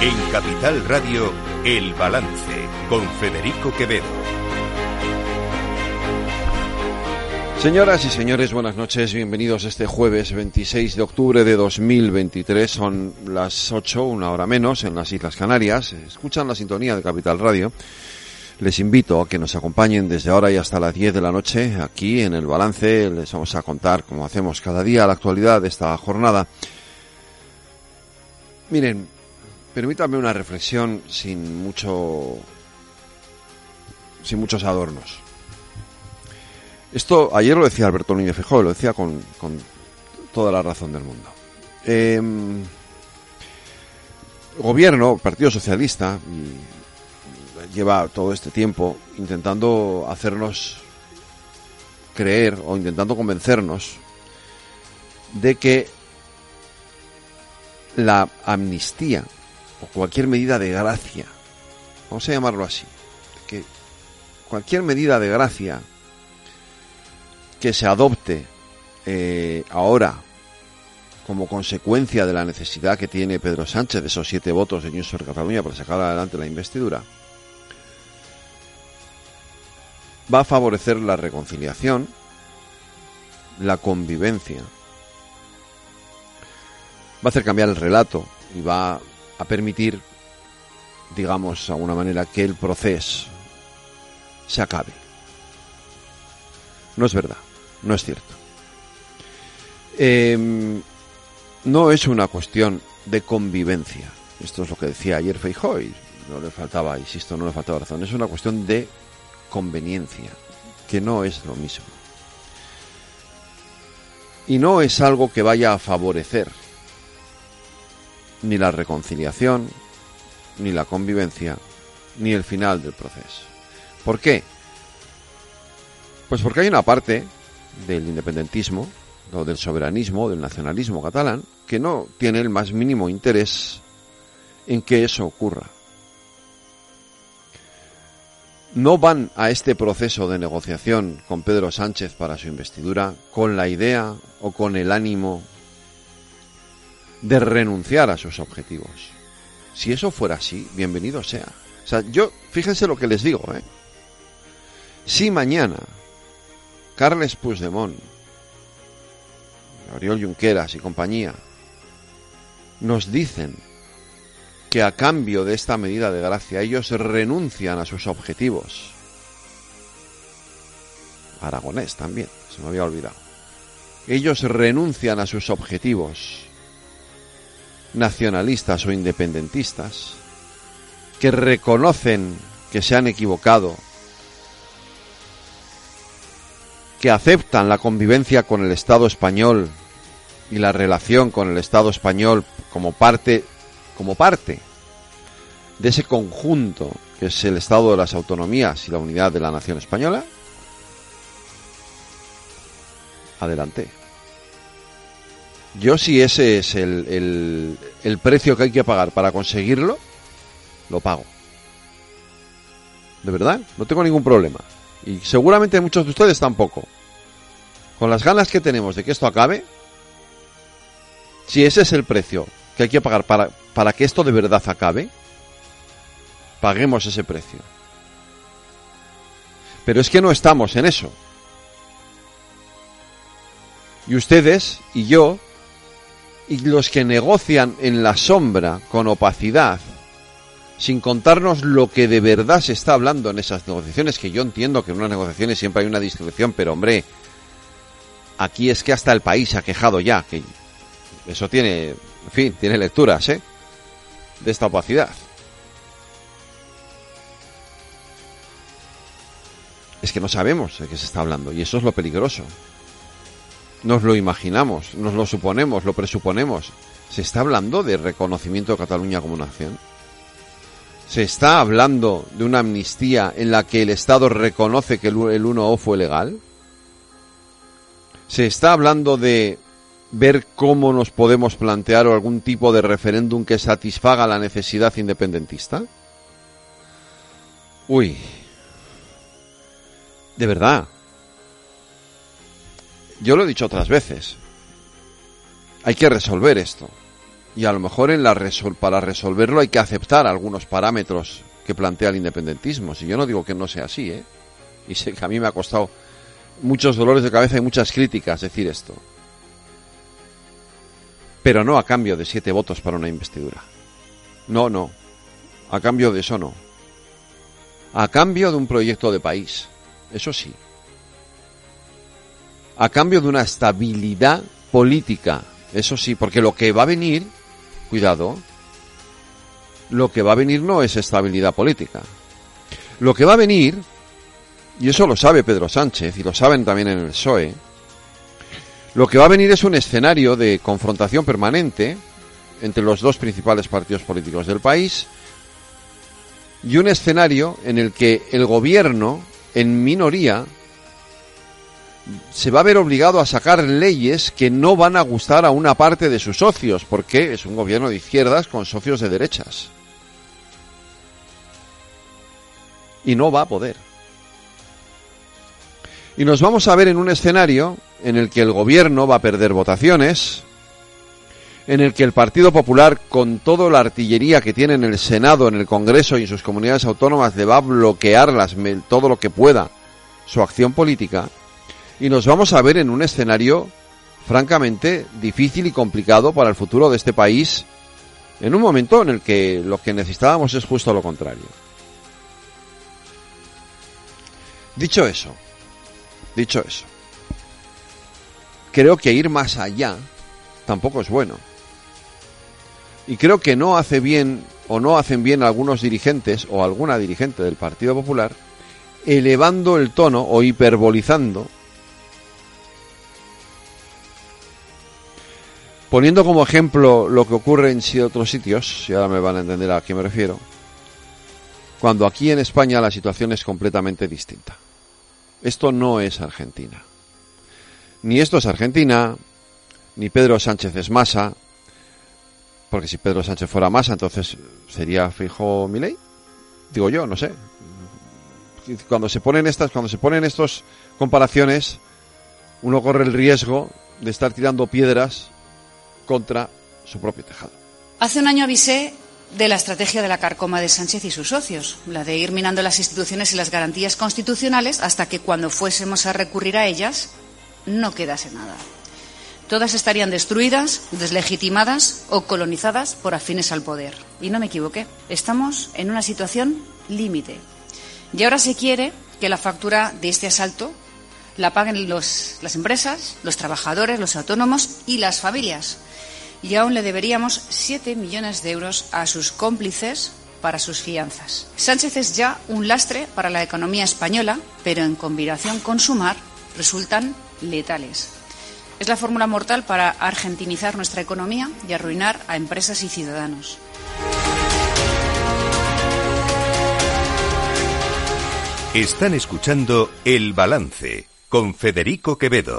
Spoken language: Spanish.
En Capital Radio, El Balance, con Federico Quevedo. Señoras y señores, buenas noches. Bienvenidos este jueves 26 de octubre de 2023. Son las 8, una hora menos, en las Islas Canarias. Escuchan la sintonía de Capital Radio. Les invito a que nos acompañen desde ahora y hasta las 10 de la noche aquí en el balance. Les vamos a contar, como hacemos cada día, la actualidad de esta jornada. Miren, permítanme una reflexión sin mucho, sin muchos adornos. Esto ayer lo decía Alberto Núñez Feijóo, lo decía con, con toda la razón del mundo. Eh, gobierno, Partido Socialista, lleva todo este tiempo intentando hacernos creer o intentando convencernos de que la amnistía o cualquier medida de gracia, vamos a llamarlo así, que cualquier medida de gracia que se adopte eh, ahora como consecuencia de la necesidad que tiene Pedro Sánchez de esos siete votos de Junts per Cataluña para sacar adelante la investidura, va a favorecer la reconciliación, la convivencia, va a hacer cambiar el relato y va a permitir, digamos, de alguna manera, que el proceso se acabe. No es verdad, no es cierto. Eh, no es una cuestión de convivencia. Esto es lo que decía ayer Feijóo y no le faltaba, insisto, no le faltaba razón. Es una cuestión de conveniencia, que no es lo mismo. Y no es algo que vaya a favorecer ni la reconciliación, ni la convivencia, ni el final del proceso. ¿Por qué? Pues porque hay una parte del independentismo, o del soberanismo, del nacionalismo catalán, que no tiene el más mínimo interés en que eso ocurra. No van a este proceso de negociación con Pedro Sánchez para su investidura con la idea o con el ánimo de renunciar a sus objetivos. Si eso fuera así, bienvenido sea. O sea, yo, fíjense lo que les digo, ¿eh? Si mañana Carles Puigdemont, Oriol Junqueras y compañía nos dicen que a cambio de esta medida de gracia ellos renuncian a sus objetivos. Aragonés también, se me había olvidado. Ellos renuncian a sus objetivos nacionalistas o independentistas, que reconocen que se han equivocado, que aceptan la convivencia con el Estado español y la relación con el Estado español como parte como parte de ese conjunto que es el Estado de las autonomías y la unidad de la nación española, adelante. Yo si ese es el, el, precio que hay que pagar para conseguirlo, lo pago. De verdad, no tengo ningún problema. Y seguramente muchos de ustedes tampoco. Con las ganas que tenemos de que esto acabe, si ese es el precio que hay que pagar para, para que esto de verdad acabe, paguemos ese precio. Pero es que no estamos en eso. Y ustedes y yo, y los que negocian en la sombra, con opacidad, sin contarnos lo que de verdad se está hablando en esas negociaciones, que yo entiendo que en unas negociaciones siempre hay una discreción, pero hombre, aquí es que hasta el país se ha quejado ya, que eso tiene, en fin, tiene lecturas, ¿eh? De esta opacidad. Es que no sabemos de qué se está hablando y eso es lo peligroso. Nos lo imaginamos, nos lo suponemos, lo presuponemos. ¿Se está hablando de reconocimiento de Cataluña como nación? ¿Se está hablando de una amnistía en la que el Estado reconoce que el 1O fue legal? ¿Se está hablando de ver cómo nos podemos plantear algún tipo de referéndum que satisfaga la necesidad independentista? Uy, de verdad. Yo lo he dicho otras veces. Hay que resolver esto. Y a lo mejor en la para resolverlo hay que aceptar algunos parámetros que plantea el independentismo. Si yo no digo que no sea así, ¿eh? Y sé que a mí me ha costado muchos dolores de cabeza y muchas críticas decir esto. Pero no a cambio de siete votos para una investidura. No, no. A cambio de eso no. A cambio de un proyecto de país. Eso sí. A cambio de una estabilidad política. Eso sí, porque lo que va a venir, cuidado, lo que va a venir no es estabilidad política. Lo que va a venir, y eso lo sabe Pedro Sánchez y lo saben también en el PSOE, lo que va a venir es un escenario de confrontación permanente entre los dos principales partidos políticos del país y un escenario en el que el gobierno, en minoría, se va a ver obligado a sacar leyes que no van a gustar a una parte de sus socios, porque es un gobierno de izquierdas con socios de derechas. Y no va a poder. Y nos vamos a ver en un escenario en el que el gobierno va a perder votaciones, en el que el Partido Popular, con toda la artillería que tiene en el Senado, en el Congreso y en sus comunidades autónomas, le va a bloquear todo lo que pueda su acción política, y nos vamos a ver en un escenario francamente difícil y complicado para el futuro de este país, en un momento en el que lo que necesitábamos es justo lo contrario. Dicho eso, dicho eso, creo que ir más allá tampoco es bueno. Y creo que no hace bien o no hacen bien algunos dirigentes o alguna dirigente del Partido Popular elevando el tono o hiperbolizando, poniendo como ejemplo lo que ocurre en otros sitios, y ahora me van a entender a qué me refiero, cuando aquí en España la situación es completamente distinta. Esto no es Argentina. Ni esto es Argentina, ni Pedro Sánchez es masa, porque si Pedro Sánchez fuera masa, entonces sería fijo mi ley. Digo yo, no sé. Cuando se ponen estas, cuando se ponen estos comparaciones, uno corre el riesgo de estar tirando piedras contra su propio tejado. Hace un año avisé de la estrategia de la carcoma de Sánchez y sus socios, la de ir minando las instituciones y las garantías constitucionales hasta que cuando fuésemos a recurrir a ellas no quedase nada. Todas estarían destruidas, deslegitimadas o colonizadas por afines al poder. Y no me equivoqué. Estamos en una situación límite. Y ahora se quiere que la factura de este asalto la paguen las empresas, los trabajadores, los autónomos y las familias. Y aún le deberíamos 7 millones de euros a sus cómplices para sus fianzas. Sánchez es ya un lastre para la economía española, pero en combinación con Sumar resultan letales. Es la fórmula mortal para argentinizar nuestra economía y arruinar a empresas y ciudadanos. Están escuchando El Balance con Federico Quevedo.